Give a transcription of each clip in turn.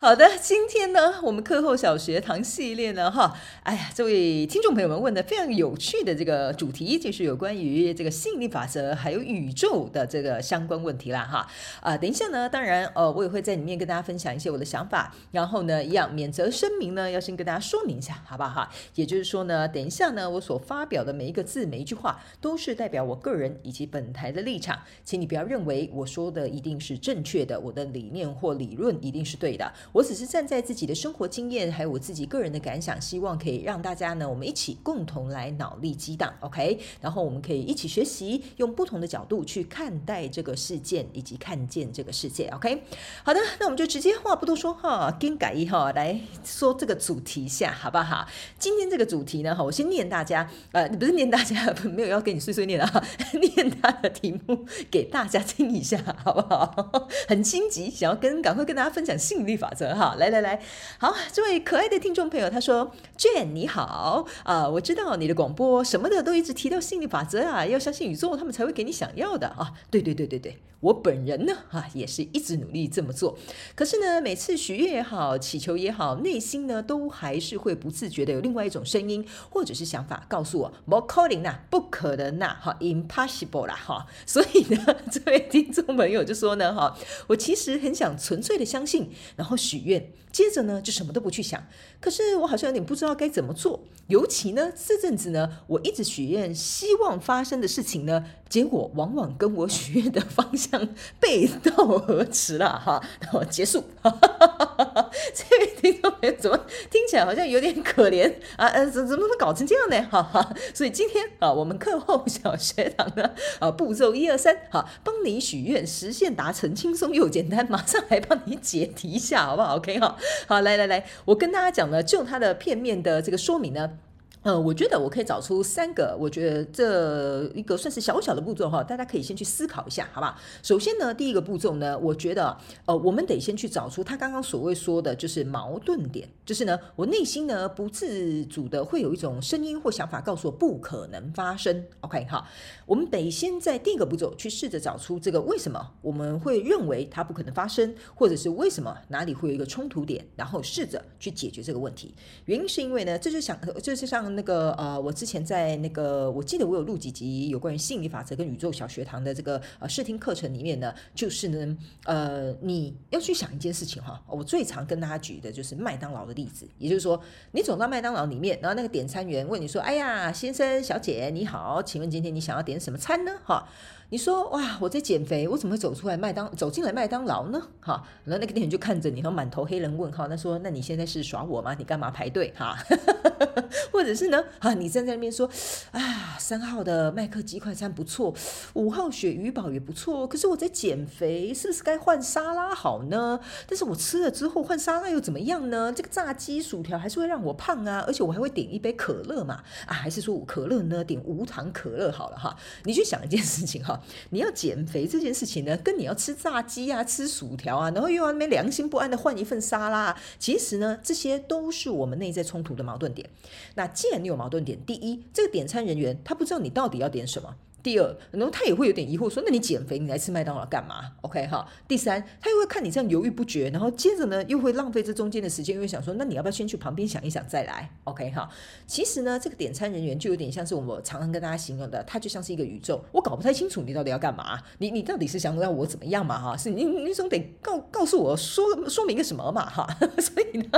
好的，今天呢，我们课后小学堂系列呢，哈，哎呀，这位听众朋友们问的非常有趣的这个主题，就是有关于这个吸引力法则还有宇宙的这个相关问题啦，哈，啊，等一下呢，当然，呃，我也会在里面跟大家分享一些我的想法，然后呢，一样免责声明呢，要先跟大家说明一下，好不好哈？也就是说呢，等一下呢，我所发表的每一个字、每一句话，都是代表我个人以及本台的立场，请你不要认为我说的一定是正确的，我的理念或理论一定是对的。我只是站在自己的生活经验，还有我自己个人的感想，希望可以让大家呢，我们一起共同来脑力激荡，OK？然后我们可以一起学习，用不同的角度去看待这个事件，以及看见这个世界，OK？好的，那我们就直接话不多说哈，更改一哈来说这个主题下，好不好？今天这个主题呢，哈，我先念大家，呃，不是念大家，没有要给你碎碎念啊，念他的题目给大家听一下，好不好？很心急，想要跟赶快跟大家分享吸引力法则则哈。来来来，好，这位可爱的听众朋友，他说：“Jane 你好啊、我知道你的广播什么的都一直提到心理法则啊，要相信宇宙，他们才会给你想要的啊。”对对对对对，我本人呢啊也是一直努力这么做，可是呢，每次许愿也好，祈求也好，内心呢都还是会不自觉的有另外一种声音或者是想法告诉我：“不可能呐，不可能呐，哈，impossible 啦，哈。”所以呢，这位听众朋友就说呢，哈，我其实很想纯粹的相信，然后许愿。接着呢，就什么都不去想。可是我好像有点不知道该怎么做。尤其呢，这阵子呢，我一直许愿，希望发生的事情呢，结果往往跟我许愿的方向背道而驰了哈。然后结束。这位听众朋友怎么听起来好像有点可怜啊？呃，怎怎么会搞成这样呢？哈哈。所以今天啊，我们课后小学堂呢，啊，步骤一二三，好，帮你许愿，实现达成，轻松又简单，马上来帮你解题一下，好不好？OK 哈。好，来来来，我跟大家讲呢，就它的片面的这个说明呢。呃，我觉得我可以找出三个，我觉得这一个算是小小的步骤哈，大家可以先去思考一下，好吧？首先呢，第一个步骤呢，我觉得呃，我们得先去找出他刚刚所谓说的，就是矛盾点，就是呢，我内心呢不自主的会有一种声音或想法告诉我不可能发生。OK 哈，我们得先在第一个步骤去试着找出这个为什么我们会认为它不可能发生，或者是为什么哪里会有一个冲突点，然后试着去解决这个问题。原因是因为呢，这就想，这是像。那个呃，我之前在那个，我记得我有录几集有关于心理法则跟宇宙小学堂的这个呃试听课程里面呢，就是呢，呃，你要去想一件事情哈，我最常跟大家举的就是麦当劳的例子，也就是说，你走到麦当劳里面，然后那个点餐员问你说：“哎呀，先生小姐你好，请问今天你想要点什么餐呢？”哈。你说哇，我在减肥，我怎么会走出来麦当走进来麦当劳呢？哈，然后那个店员就看着你，然后满头黑人问号。他说：“那你现在是耍我吗？你干嘛排队？哈，或者是呢？啊，你站在那边说啊，三号的麦克鸡块餐不错，五号鳕鱼堡也不错。可是我在减肥，是不是该换沙拉好呢？但是我吃了之后换沙拉又怎么样呢？这个炸鸡薯条还是会让我胖啊，而且我还会点一杯可乐嘛。啊，还是说可乐呢？点无糖可乐好了哈。你去想一件事情哈。”你要减肥这件事情呢，跟你要吃炸鸡啊、吃薯条啊，然后又要没良心不安的换一份沙拉，其实呢，这些都是我们内在冲突的矛盾点。那既然你有矛盾点，第一，这个点餐人员他不知道你到底要点什么。第二，然后他也会有点疑惑，说：“那你减肥，你来吃麦当劳干嘛？”OK 哈。第三，他又会看你这样犹豫不决，然后接着呢，又会浪费这中间的时间，又会想说：“那你要不要先去旁边想一想再来？”OK 哈。其实呢，这个点餐人员就有点像是我们常常跟大家形容的，他就像是一个宇宙，我搞不太清楚你到底要干嘛，你你到底是想要我怎么样嘛？哈，是你你总得告告诉我说说明个什么嘛？哈，所以呢，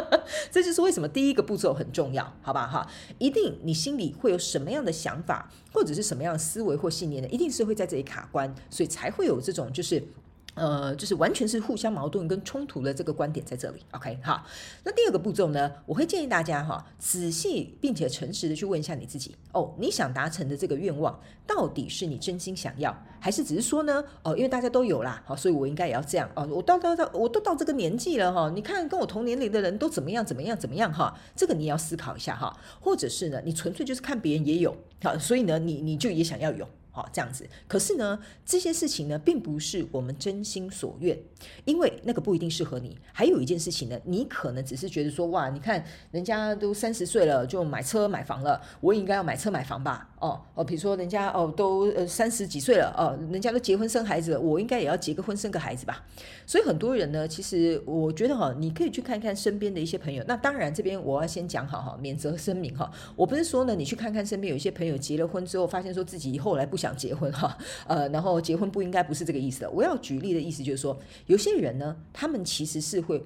这就是为什么第一个步骤很重要，好吧？哈，一定你心里会有什么样的想法，或者是什么样思维或信念呢？一定是会在这里卡关，所以才会有这种就是呃，就是完全是互相矛盾跟冲突的这个观点在这里。OK，好，那第二个步骤呢，我会建议大家哈，仔细并且诚实的去问一下你自己哦，你想达成的这个愿望，到底是你真心想要，还是只是说呢，哦，因为大家都有啦，好，所以我应该也要这样哦，我到到到，我都到这个年纪了哈，你看跟我同年龄的人都怎么样怎么样怎么样哈，这个你也要思考一下哈，或者是呢，你纯粹就是看别人也有，好，所以呢，你你就也想要有。好，这样子。可是呢，这些事情呢，并不是我们真心所愿，因为那个不一定适合你。还有一件事情呢，你可能只是觉得说，哇，你看人家都三十岁了，就买车买房了，我也应该要买车买房吧？哦哦，比如说人家哦都呃三十几岁了，哦，人家都结婚生孩子了，我应该也要结个婚生个孩子吧？所以很多人呢，其实我觉得哈，你可以去看看身边的一些朋友。那当然，这边我要先讲好哈，免责声明哈，我不是说呢，你去看看身边有一些朋友结了婚之后，发现说自己后来不想结婚哈，呃，然后结婚不应该不是这个意思的。我要举例的意思就是说，有些人呢，他们其实是会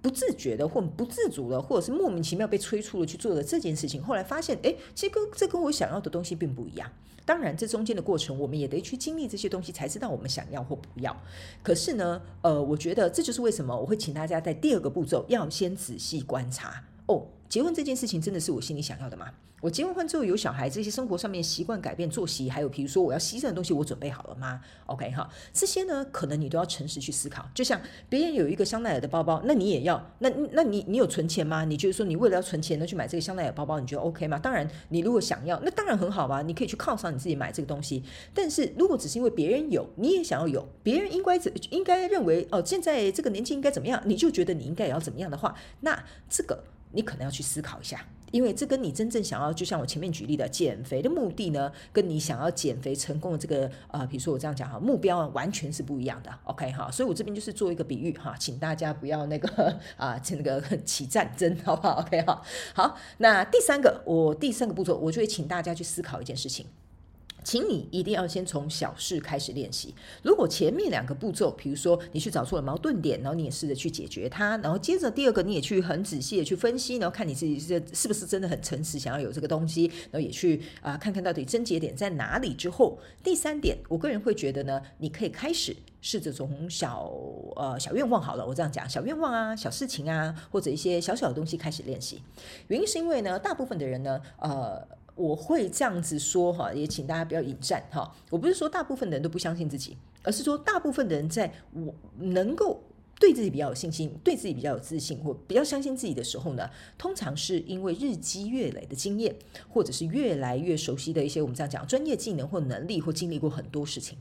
不自觉的，或不自主的，或者是莫名其妙被催促了去做的这件事情，后来发现，哎，这跟这跟我想要的东西并不一样。当然，这中间的过程，我们也得去经历这些东西，才知道我们想要或不要。可是呢，呃，我觉得这就是为什么我会请大家在第二个步骤要先仔细观察哦。结婚这件事情真的是我心里想要的吗？我结完婚之后有小孩，这些生活上面习惯改变、作息，还有比如说我要牺牲的东西，我准备好了吗？OK 哈，这些呢，可能你都要诚实去思考。就像别人有一个香奈儿的包包，那你也要？那那你你有存钱吗？你觉得说你为了要存钱呢去买这个香奈儿包包，你觉得 OK 吗？当然，你如果想要，那当然很好吧，你可以去犒赏你自己买这个东西。但是如果只是因为别人有，你也想要有，别人应该应该认为哦，现在这个年纪应该怎么样，你就觉得你应该也要怎么样的话，那这个。你可能要去思考一下，因为这跟你真正想要，就像我前面举例的减肥的目的呢，跟你想要减肥成功的这个呃，比如说我这样讲哈，目标完全是不一样的。OK 哈，所以我这边就是做一个比喻哈，请大家不要那个啊，那个 起战争，好不好？OK 哈，好，那第三个，我第三个步骤，我就会请大家去思考一件事情。请你一定要先从小事开始练习。如果前面两个步骤，比如说你去找出了矛盾点，然后你也试着去解决它，然后接着第二个你也去很仔细的去分析，然后看你自己是是不是真的很诚实，想要有这个东西，然后也去啊、看看到底症结点在哪里。之后第三点，我个人会觉得呢，你可以开始试着从小呃小愿望好了，我这样讲小愿望啊、小事情啊，或者一些小小的东西开始练习。原因是因为呢，大部分的人呢，呃。我会这样子说哈，也请大家不要引战哈。我不是说大部分的人都不相信自己，而是说大部分的人在我能够对自己比较有信心、对自己比较有自信或比较相信自己的时候呢，通常是因为日积月累的经验，或者是越来越熟悉的一些我们这样讲专业技能或能力，或经历过很多事情。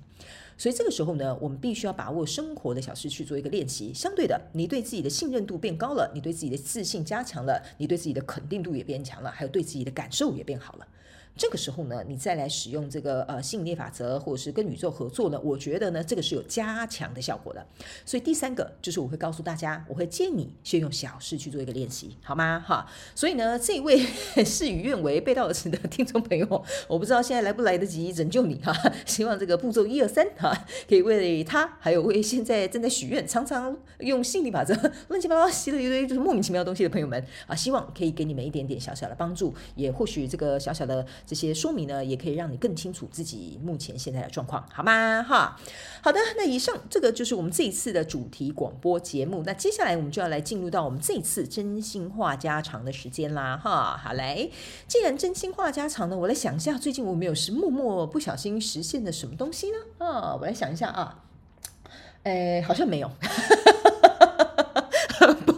所以这个时候呢，我们必须要把握生活的小事去做一个练习。相对的，你对自己的信任度变高了，你对自己的自信加强了，你对自己的肯定度也变强了，还有对自己的感受也变好了。这个时候呢，你再来使用这个呃吸引力法则，或者是跟宇宙合作呢，我觉得呢，这个是有加强的效果的。所以第三个就是我会告诉大家，我会建议你先用小事去做一个练习，好吗？哈，所以呢，这位事与愿违、背道而驰的听众朋友，我不知道现在来不来得及拯救你哈。希望这个步骤一二三哈，可以为他，还有为现在正在许愿、常常用吸引力法则乱七八糟吸了一堆就是莫名其妙东西的朋友们啊，希望可以给你们一点点小小的帮助，也或许这个小小的。这些说明呢，也可以让你更清楚自己目前现在的状况，好吗？哈，好的，那以上这个就是我们这一次的主题广播节目。那接下来我们就要来进入到我们这一次真心话家常的时间啦，哈，好嘞。既然真心话家常呢，我来想一下，最近我没有是默默不小心实现的什么东西呢？啊，我来想一下啊，哎，好像没有。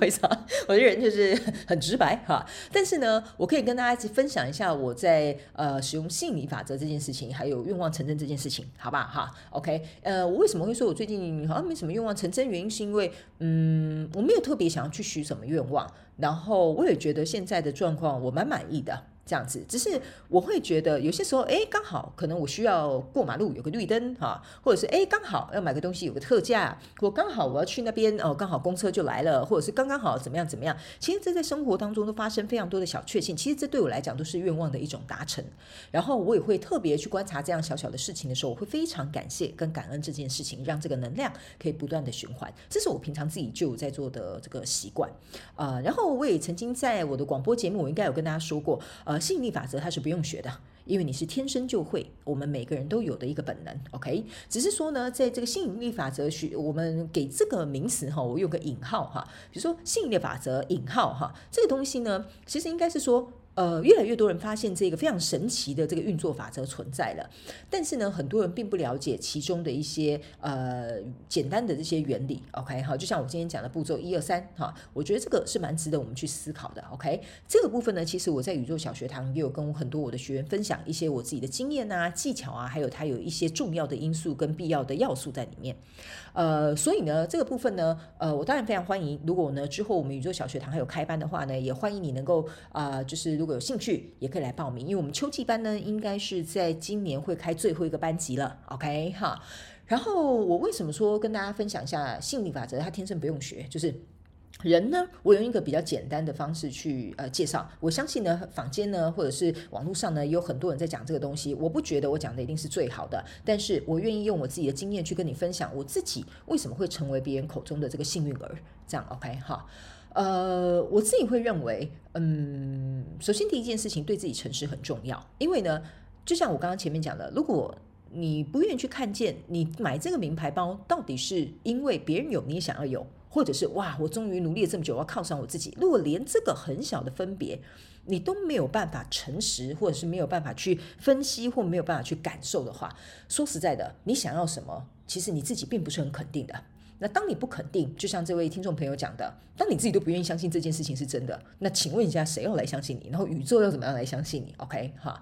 为啥，我的人就是 很直白哈。但是呢，我可以跟大家一起分享一下我在呃使用吸引力法则这件事情，还有愿望成真这件事情，好吧哈？OK，呃，我为什么会说我最近好像没什么愿望成真？原因是因为嗯，我没有特别想要去许什么愿望，然后我也觉得现在的状况我蛮满意的。这样子，只是我会觉得有些时候，哎，刚好可能我需要过马路有个绿灯哈，或者是哎，刚好要买个东西有个特价，我刚好我要去那边哦，刚好公车就来了，或者是刚刚好怎么样怎么样。其实这在生活当中都发生非常多的小确幸，其实这对我来讲都是愿望的一种达成。然后我也会特别去观察这样小小的事情的时候，我会非常感谢跟感恩这件事情，让这个能量可以不断的循环。这是我平常自己就有在做的这个习惯啊、然后我也曾经在我的广播节目，我应该有跟大家说过。呃，吸引力法则它是不用学的，因为你是天生就会，我们每个人都有的一个本能。OK，只是说呢，在这个吸引力法则学，我们给这个名词哈，我用个引号哈，比如说吸引力法则引号哈，这个东西呢，其实应该是说。呃，越来越多人发现这个非常神奇的这个运作法则存在了，但是呢，很多人并不了解其中的一些呃简单的这些原理。OK，好，就像我今天讲的步骤一二三哈，我觉得这个是蛮值得我们去思考的。OK，这个部分呢，其实我在宇宙小学堂也有跟很多我的学员分享一些我自己的经验啊、技巧啊，还有它有一些重要的因素跟必要的要素在里面。呃，所以呢，这个部分呢，呃，我当然非常欢迎。如果呢之后我们宇宙小学堂还有开班的话呢，也欢迎你能够啊、就是。如果有兴趣，也可以来报名，因为我们秋季班呢，应该是在今年会开最后一个班级了，OK 哈。然后我为什么说跟大家分享一下吸引力法则？它天生不用学，就是人呢，我用一个比较简单的方式去呃介绍。我相信呢，坊间呢，或者是网络上呢，有很多人在讲这个东西。我不觉得我讲的一定是最好的，但是我愿意用我自己的经验去跟你分享，我自己为什么会成为别人口中的这个幸运儿。这样 OK 哈。呃，我自己会认为，嗯，首先第一件事情对自己诚实很重要，因为呢，就像我刚刚前面讲的，如果你不愿意去看见你买这个名牌包到底是因为别人有你也想要有，或者是哇，我终于努力了这么久，我要犒赏我自己。如果连这个很小的分别你都没有办法诚实，或者是没有办法去分析，或没有办法去感受的话，说实在的，你想要什么，其实你自己并不是很肯定的。那当你不肯定，就像这位听众朋友讲的，当你自己都不愿意相信这件事情是真的，那请问一下，谁要来相信你？然后宇宙要怎么样来相信你？OK 哈。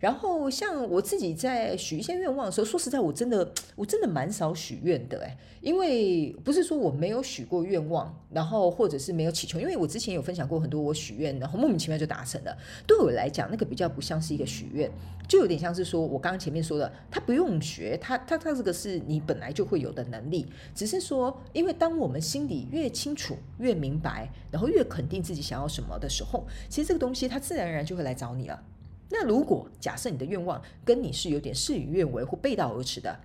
然后像我自己在许一些愿望的时候，说实在，我真的我真的蛮少许愿的哎，因为不是说我没有许过愿望，然后或者是没有祈求，因为我之前有分享过很多我许愿，然后莫名其妙就达成了。对我来讲，那个比较不像是一个许愿，就有点像是说我刚刚前面说的，他不用学，他他他这个是你本来就会有的能力，只是说，因为当我们心里越清楚、越明白，然后越肯定自己想要什么的时候，其实这个东西它自然而然就会来找你了。那如果假设你的愿望跟你是有点事与愿违或背道而驰的，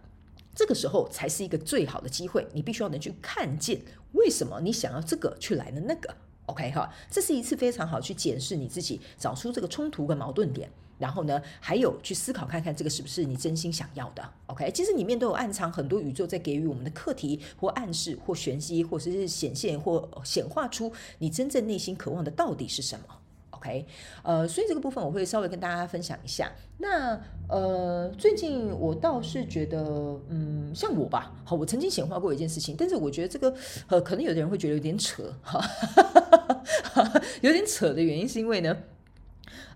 这个时候才是一个最好的机会，你必须要能去看见为什么你想要这个去来的那个，OK 哈，这是一次非常好去检视你自己，找出这个冲突跟矛盾点，然后呢，还有去思考看看这个是不是你真心想要的，OK，其实里面都有暗藏很多宇宙在给予我们的课题或暗示或玄机，或者是显现或显化出你真正内心渴望的到底是什么。OK，呃，所以这个部分我会稍微跟大家分享一下。那呃，最近我倒是觉得，嗯，像我吧，好，我曾经显化过一件事情，但是我觉得这个呃，可能有的人会觉得有点扯，哈，有点扯的原因是因为呢，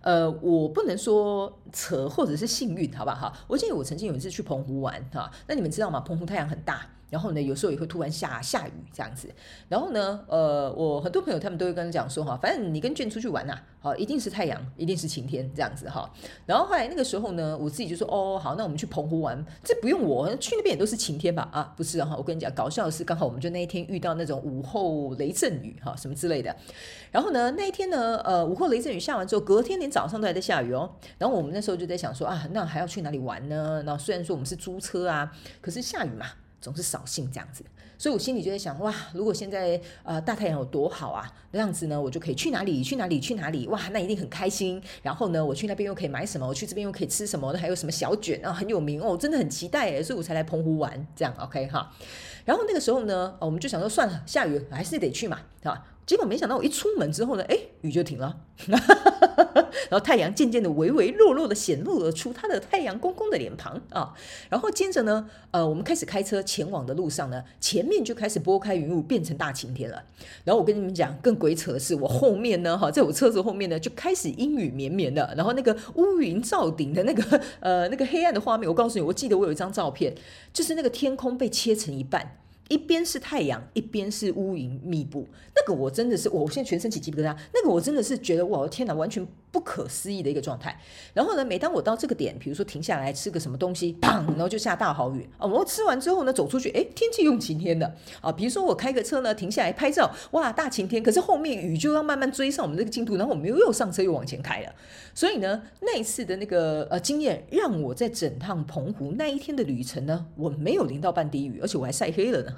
呃，我不能说扯或者是幸运，好不好？我记得我曾经有一次去澎湖玩，哈，那你们知道吗？澎湖太阳很大。然后呢，有时候也会突然下下雨这样子。然后呢，呃，我很多朋友他们都会跟我讲说哈，反正你跟卷出去玩呐，好，一定是太阳，一定是晴天这样子哈。然后后来那个时候呢，我自己就说哦，好，那我们去澎湖玩，这不用我去那边也都是晴天吧？啊，不是哈，我跟你讲，搞笑的是刚好我们就那一天遇到那种午后雷阵雨哈，什么之类的。然后呢，那一天呢，呃，午后雷阵雨下完之后，隔天连早上都还在下雨哦。然后我们那时候就在想说啊，那还要去哪里玩呢？那虽然说我们是租车啊，可是下雨嘛。总是扫兴这样子，所以我心里就在想，哇，如果现在呃大太阳有多好啊，那样子呢，我就可以去哪里去哪里去哪里，哇，那一定很开心。然后呢，我去那边又可以买什么，我去这边又可以吃什么，那还有什么小卷啊，很有名哦，真的很期待，所以我才来澎湖玩这样，OK 哈。然后那个时候呢，我们就想说，算了，下雨还是得去嘛，结果没想到我一出门之后呢，哎，雨就停了，然后太阳渐渐的微微弱弱的显露了出它的太阳公公的脸庞啊，然后接着呢，呃，我们开始开车前往的路上呢，前面就开始拨开云雾，变成大晴天了。然后我跟你们讲，更鬼扯的是，我后面呢，哈，在我车子后面呢，就开始阴雨绵绵的，然后那个乌云罩顶的那个呃那个黑暗的画面，我告诉你，我记得我有一张照片，就是那个天空被切成一半。一边是太阳，一边是乌云密布，那个我真的是，我现在全身起鸡皮疙瘩，那个我真的是觉得，哇，天哪，完全不可思议的一个状态。然后呢，每当我到这个点，比如说停下来吃个什么东西，砰，然后就下大好雨啊。我吃完之后呢，走出去，哎，天气又晴天的啊。比如说我开个车呢，停下来拍照，哇，大晴天，可是后面雨就要慢慢追上我们这个进度，然后我们又又上车又往前开了。所以呢，那一次的那个呃经验，让我在整趟澎湖那一天的旅程呢，我没有淋到半滴雨，而且我还晒黑了呢。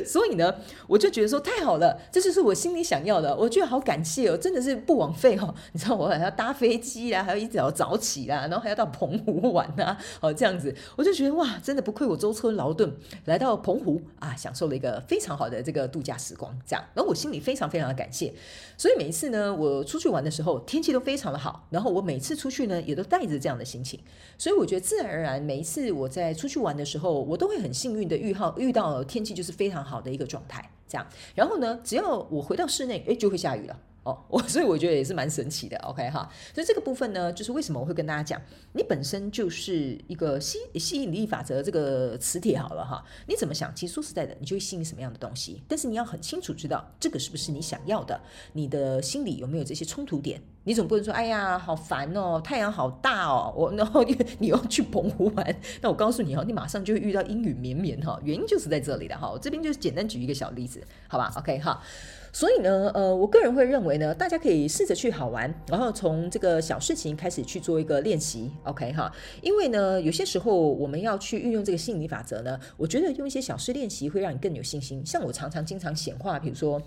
所以呢，我就觉得说太好了，这就是我心里想要的，我觉得好感谢哦，真的是不枉费哦。你知道我还要搭飞机啊，还要一早早起啦，然后还要到澎湖玩啊，哦这样子，我就觉得哇，真的不愧我舟车劳顿来到澎湖啊，享受了一个非常好的这个度假时光，这样，然后我心里非常非常的感谢。所以每一次呢，我出去玩的时候，天气都非常的好，然后我每次出去呢，也都带着这样的心情，所以我觉得自然而然，每一次我在出去玩的时候，我都会很幸运的遇到遇到天气就是非常好的一个状态，这样，然后呢，只要我回到室内，哎，就会下雨了。我所以我觉得也是蛮神奇的，OK 哈。所以这个部分呢，就是为什么我会跟大家讲，你本身就是一个吸吸引力法则这个磁铁好了哈。你怎么想，其实说实在的，你就会吸引什么样的东西。但是你要很清楚知道这个是不是你想要的，你的心里有没有这些冲突点。你总不能说，哎呀，好烦哦，太阳好大哦，我然后 你你要去澎湖玩，那我告诉你哦，你马上就会遇到阴雨绵绵哈。原因就是在这里的哈。我这边就是简单举一个小例子，好吧？OK 哈。所以呢，呃，我个人会认为呢，大家可以试着去好玩，然后从这个小事情开始去做一个练习，OK 哈。因为呢，有些时候我们要去运用这个心理法则呢，我觉得用一些小事练习会让你更有信心。像我常常经常显化，比如说。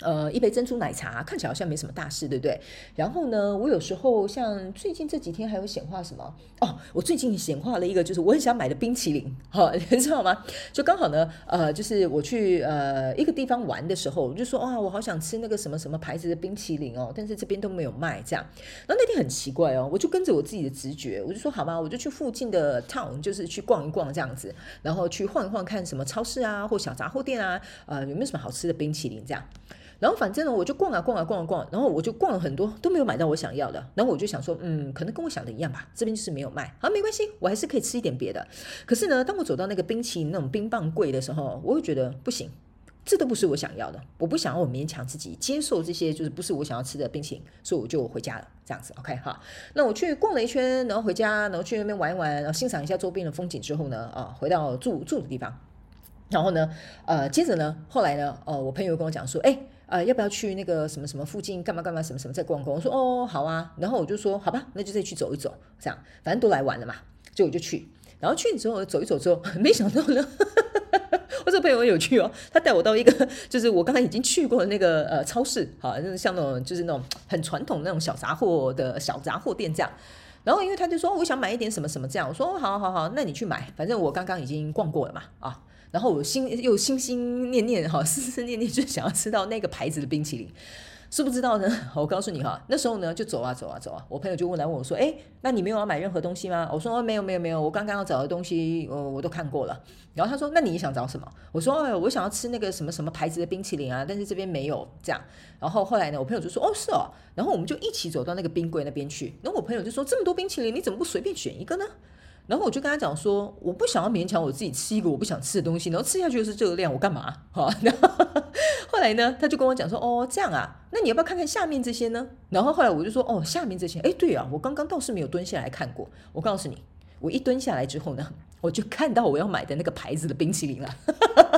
呃，一杯珍珠奶茶看起来好像没什么大事，对不对？然后呢，我有时候像最近这几天还有显化什么？哦，我最近显化了一个，就是我很想买的冰淇淋，哈，你知道吗？就刚好呢，呃，就是我去呃一个地方玩的时候，我就说哇，我好想吃那个什么什么牌子的冰淇淋哦，但是这边都没有卖，这样。然后那天很奇怪哦，我就跟着我自己的直觉，我就说好吧，我就去附近的 town，就是去逛一逛这样子，然后去晃一晃，看什么超市啊或小杂货店啊，呃，有没有什么好吃的冰淇淋这样。然后反正呢，我就逛啊逛啊逛啊逛，然后我就逛了很多，都没有买到我想要的。然后我就想说，嗯，可能跟我想的一样吧，这边就是没有卖。好，没关系，我还是可以吃一点别的。可是呢，当我走到那个冰淇淋那种冰棒柜的时候，我会觉得不行，这都不是我想要的。我不想要我勉强自己接受这些，就是不是我想要吃的冰淇淋，所以我就回家了。这样子，OK 哈。那我去逛了一圈，然后回家，然后去那边玩一玩，然后欣赏一下周边的风景之后呢，啊，回到住住的地方。然后呢，呃，接着呢，后来呢，呃，我朋友跟我讲说，哎。呃，要不要去那个什么什么附近干嘛干嘛什么什么再逛逛？我说哦，好啊。然后我就说好吧，那就再去走一走，这样反正都来玩了嘛，就我就去。然后去之后走一走之后，没想到呢，我这朋友有趣哦，他带我到一个 就是我刚才已经去过的那个呃超市，好，就是像那种就是那种很传统那种小杂货的小杂货店这样。然后因为他就说我想买一点什么什么这样，我说，好好好，那你去买，反正我刚刚已经逛过了嘛，啊。然后我心又心心念念哈，思思念念就想要吃到那个牌子的冰淇淋，是不知道呢？我告诉你哈，那时候呢就走啊走啊走啊，我朋友就问来问我说，哎，那你没有要买任何东西吗？我说没有没有没有，我刚刚要找的东西，呃，我都看过了。然后他说，那你想找什么？我说，哎，我想要吃那个什么什么牌子的冰淇淋啊，但是这边没有这样。然后后来呢，我朋友就说，哦是哦，然后我们就一起走到那个冰柜那边去。然后我朋友就说，这么多冰淇淋，你怎么不随便选一个呢？然后我就跟他讲说，我不想要勉强我自己吃一个我不想吃的东西，然后吃下去就是热量，我干嘛？哈，然 后后来呢，他就跟我讲说，哦，这样啊，那你要不要看看下面这些呢？然后后来我就说，哦，下面这些，哎，对啊，我刚刚倒是没有蹲下来看过。我告诉你，我一蹲下来之后呢，我就看到我要买的那个牌子的冰淇淋了。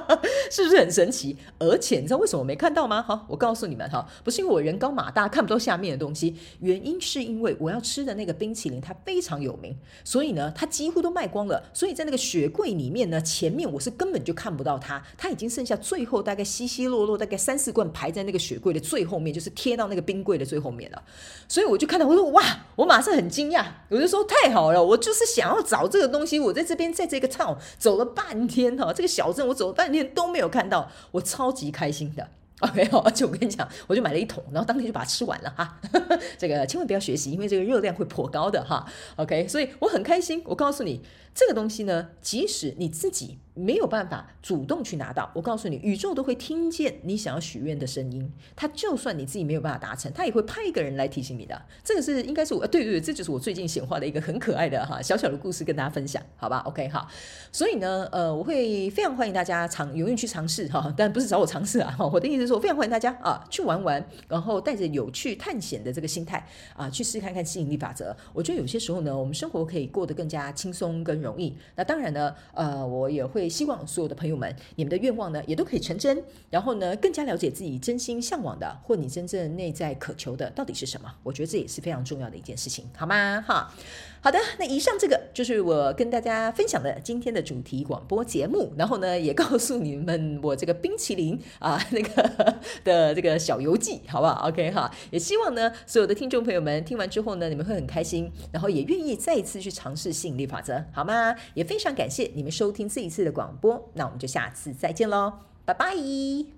是不是很神奇？而且你知道为什么我没看到吗？好，我告诉你们哈，不是因为我人高马大看不到下面的东西，原因是因为我要吃的那个冰淇淋它非常有名，所以呢，它几乎都卖光了。所以在那个雪柜里面呢，前面我是根本就看不到它，它已经剩下最后大概稀稀落落大概三四罐排在那个雪柜的最后面，就是贴到那个冰柜的最后面了。所以我就看到，我说哇，我马上很惊讶，我就说太好了，我就是想要找这个东西，我在这边在这个 town 走了半天哈，这个小镇我走了半天都没。有看到，我超级开心的。OK，而且我跟你讲，我就买了一桶，然后当天就把它吃完了哈。这个千万不要学习，因为这个热量会颇高的哈。OK，所以我很开心。我告诉你，这个东西呢，即使你自己。没有办法主动去拿到，我告诉你，宇宙都会听见你想要许愿的声音。他就算你自己没有办法达成，他也会派一个人来提醒你的。这个是应该是我，对对对，这就是我最近显化的一个很可爱的哈小小的故事跟大家分享，好吧？OK 哈。所以呢，呃，我会非常欢迎大家尝，勇于去尝试哈，但不是找我尝试啊。我的意思是说，非常欢迎大家啊去玩玩，然后带着有趣探险的这个心态啊去试看看吸引力法则。我觉得有些时候呢，我们生活可以过得更加轻松跟容易。那当然呢，呃，我也会。希望所有的朋友们，你们的愿望呢也都可以成真，然后呢更加了解自己真心向往的，或你真正内在渴求的到底是什么。我觉得这也是非常重要的一件事情，好吗？哈。好的，那以上这个就是我跟大家分享的今天的主题广播节目，然后呢，也告诉你们我这个冰淇淋啊那个的这个小游记，好不好？OK 哈，也希望呢所有的听众朋友们听完之后呢，你们会很开心，然后也愿意再一次去尝试吸引力法则，好吗？也非常感谢你们收听这一次的广播，那我们就下次再见喽，拜拜。